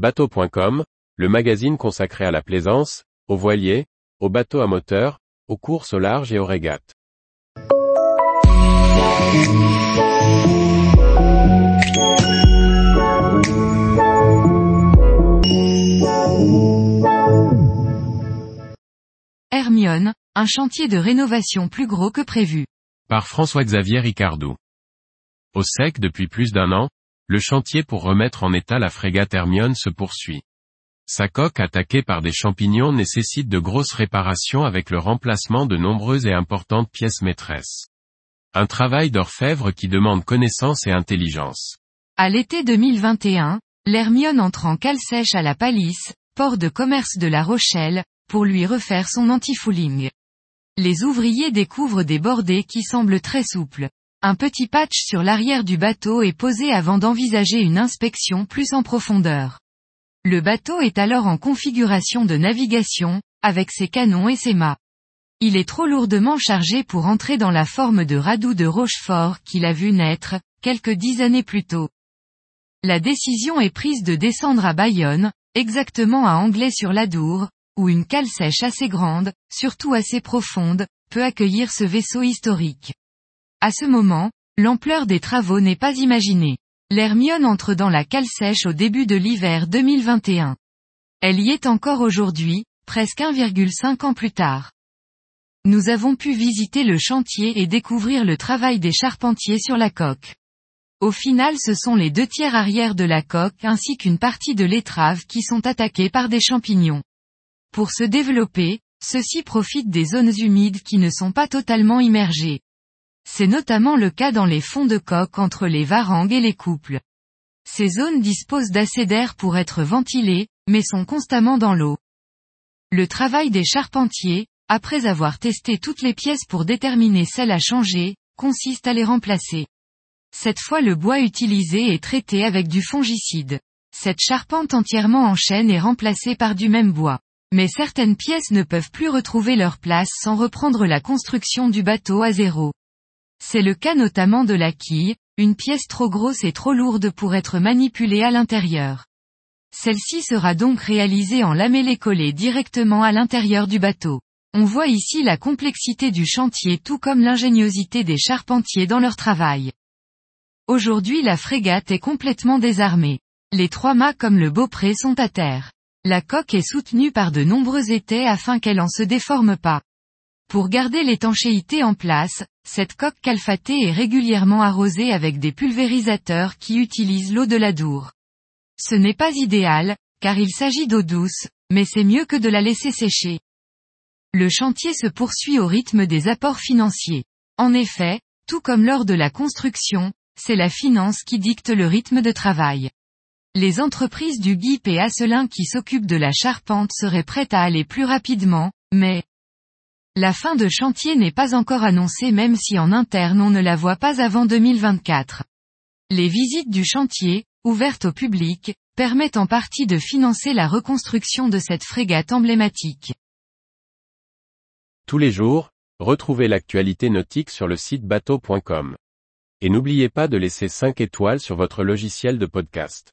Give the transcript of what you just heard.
Bateau.com, le magazine consacré à la plaisance, aux voiliers, aux bateaux à moteur, aux courses au large et aux régates. Hermione, un chantier de rénovation plus gros que prévu. Par François-Xavier Ricardou. Au sec depuis plus d'un an, le chantier pour remettre en état la frégate Hermione se poursuit. Sa coque attaquée par des champignons nécessite de grosses réparations avec le remplacement de nombreuses et importantes pièces maîtresses. Un travail d'orfèvre qui demande connaissance et intelligence. À l'été 2021, l'Hermione entre en cale sèche à la Palisse, port de commerce de La Rochelle, pour lui refaire son anti-fouling. Les ouvriers découvrent des bordées qui semblent très souples. Un petit patch sur l'arrière du bateau est posé avant d'envisager une inspection plus en profondeur. Le bateau est alors en configuration de navigation, avec ses canons et ses mâts. Il est trop lourdement chargé pour entrer dans la forme de radoux de Rochefort qu'il a vu naître, quelques dix années plus tôt. La décision est prise de descendre à Bayonne, exactement à Anglais-sur-l'Adour, où une cale sèche assez grande, surtout assez profonde, peut accueillir ce vaisseau historique. À ce moment, l'ampleur des travaux n'est pas imaginée. L'Hermione entre dans la cale sèche au début de l'hiver 2021. Elle y est encore aujourd'hui, presque 1,5 ans plus tard. Nous avons pu visiter le chantier et découvrir le travail des charpentiers sur la coque. Au final ce sont les deux tiers arrière de la coque ainsi qu'une partie de l'étrave qui sont attaqués par des champignons. Pour se développer, ceux-ci profitent des zones humides qui ne sont pas totalement immergées. C'est notamment le cas dans les fonds de coque entre les varangues et les couples. Ces zones disposent d'assez d'air pour être ventilées, mais sont constamment dans l'eau. Le travail des charpentiers, après avoir testé toutes les pièces pour déterminer celles à changer, consiste à les remplacer. Cette fois le bois utilisé est traité avec du fongicide. Cette charpente entièrement en chêne est remplacée par du même bois. Mais certaines pièces ne peuvent plus retrouver leur place sans reprendre la construction du bateau à zéro. C'est le cas notamment de la quille, une pièce trop grosse et trop lourde pour être manipulée à l'intérieur. Celle-ci sera donc réalisée en lamellé collé directement à l'intérieur du bateau. On voit ici la complexité du chantier tout comme l'ingéniosité des charpentiers dans leur travail. Aujourd'hui la frégate est complètement désarmée. Les trois mâts comme le Beaupré sont à terre. La coque est soutenue par de nombreux étais afin qu'elle en se déforme pas. Pour garder l'étanchéité en place, cette coque calfatée est régulièrement arrosée avec des pulvérisateurs qui utilisent l'eau de la Dour. Ce n'est pas idéal, car il s'agit d'eau douce, mais c'est mieux que de la laisser sécher. Le chantier se poursuit au rythme des apports financiers. En effet, tout comme lors de la construction, c'est la finance qui dicte le rythme de travail. Les entreprises du GIP et Asselin qui s'occupent de la charpente seraient prêtes à aller plus rapidement, mais, la fin de chantier n'est pas encore annoncée même si en interne on ne la voit pas avant 2024. Les visites du chantier, ouvertes au public, permettent en partie de financer la reconstruction de cette frégate emblématique. Tous les jours, retrouvez l'actualité nautique sur le site bateau.com. Et n'oubliez pas de laisser 5 étoiles sur votre logiciel de podcast.